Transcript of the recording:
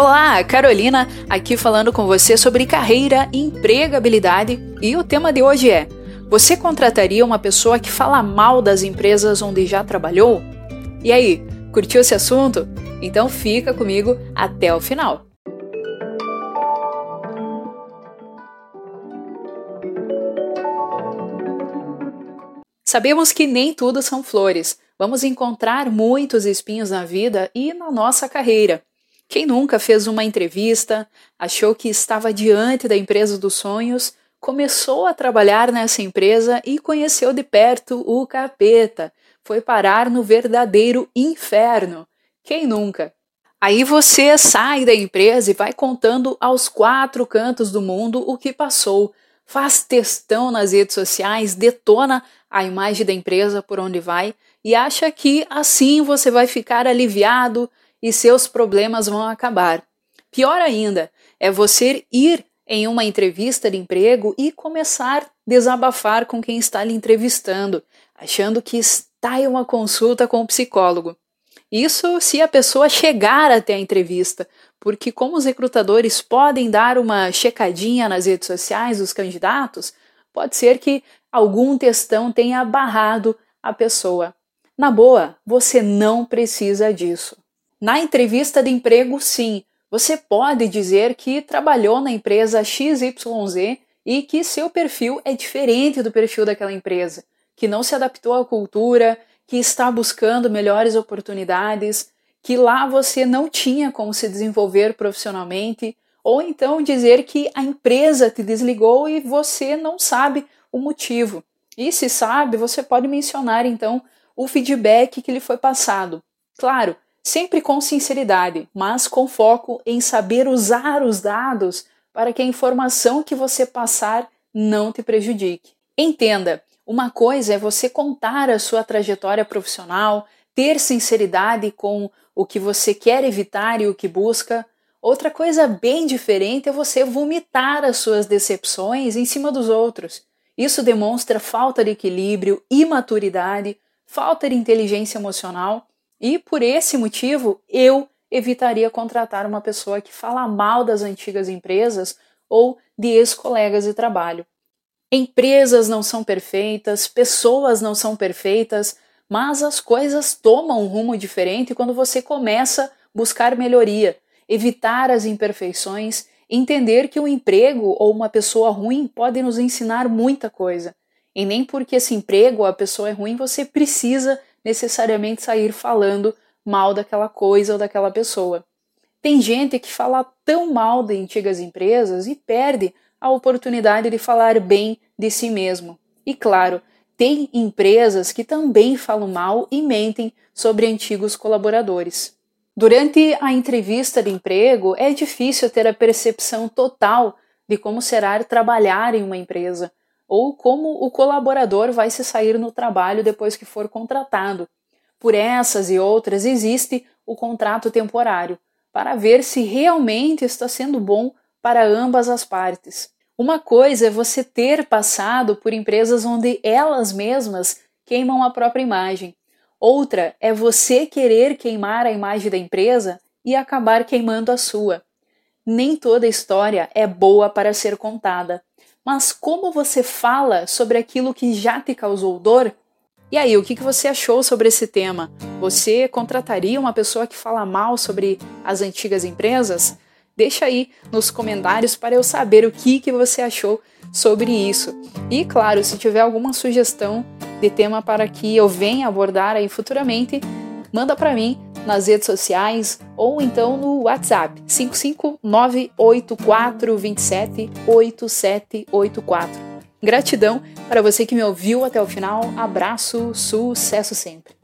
Olá, Carolina, aqui falando com você sobre carreira empregabilidade e o tema de hoje é: você contrataria uma pessoa que fala mal das empresas onde já trabalhou? E aí, curtiu esse assunto? Então fica comigo até o final. Sabemos que nem tudo são flores. Vamos encontrar muitos espinhos na vida e na nossa carreira. Quem nunca fez uma entrevista, achou que estava diante da empresa dos sonhos, começou a trabalhar nessa empresa e conheceu de perto o capeta, foi parar no verdadeiro inferno. Quem nunca? Aí você sai da empresa e vai contando aos quatro cantos do mundo o que passou, faz testão nas redes sociais, detona a imagem da empresa por onde vai e acha que assim você vai ficar aliviado, e seus problemas vão acabar. Pior ainda, é você ir em uma entrevista de emprego e começar a desabafar com quem está lhe entrevistando, achando que está em uma consulta com o psicólogo. Isso se a pessoa chegar até a entrevista, porque como os recrutadores podem dar uma checadinha nas redes sociais dos candidatos, pode ser que algum textão tenha barrado a pessoa. Na boa, você não precisa disso. Na entrevista de emprego, sim, você pode dizer que trabalhou na empresa XYZ e que seu perfil é diferente do perfil daquela empresa, que não se adaptou à cultura, que está buscando melhores oportunidades, que lá você não tinha como se desenvolver profissionalmente, ou então dizer que a empresa te desligou e você não sabe o motivo. E se sabe, você pode mencionar então o feedback que lhe foi passado. Claro, sempre com sinceridade, mas com foco em saber usar os dados para que a informação que você passar não te prejudique. Entenda, uma coisa é você contar a sua trajetória profissional, ter sinceridade com o que você quer evitar e o que busca. Outra coisa bem diferente é você vomitar as suas decepções em cima dos outros. Isso demonstra falta de equilíbrio, imaturidade, falta de inteligência emocional e por esse motivo, eu evitaria contratar uma pessoa que fala mal das antigas empresas ou de ex-colegas de trabalho. Empresas não são perfeitas, pessoas não são perfeitas, mas as coisas tomam um rumo diferente quando você começa a buscar melhoria, evitar as imperfeições, entender que um emprego ou uma pessoa ruim pode nos ensinar muita coisa. E nem porque esse emprego ou a pessoa é ruim você precisa necessariamente sair falando mal daquela coisa ou daquela pessoa. Tem gente que fala tão mal de antigas empresas e perde a oportunidade de falar bem de si mesmo. E claro, tem empresas que também falam mal e mentem sobre antigos colaboradores. Durante a entrevista de emprego, é difícil ter a percepção total de como será trabalhar em uma empresa, ou como o colaborador vai se sair no trabalho depois que for contratado. Por essas e outras existe o contrato temporário, para ver se realmente está sendo bom para ambas as partes. Uma coisa é você ter passado por empresas onde elas mesmas queimam a própria imagem. Outra é você querer queimar a imagem da empresa e acabar queimando a sua. Nem toda história é boa para ser contada. Mas como você fala sobre aquilo que já te causou dor? E aí, o que você achou sobre esse tema? Você contrataria uma pessoa que fala mal sobre as antigas empresas? Deixa aí nos comentários para eu saber o que, que você achou sobre isso. E claro, se tiver alguma sugestão de tema para que eu venha abordar aí futuramente, manda para mim nas redes sociais ou então no WhatsApp 55984278784. Gratidão para você que me ouviu até o final. Abraço, sucesso sempre.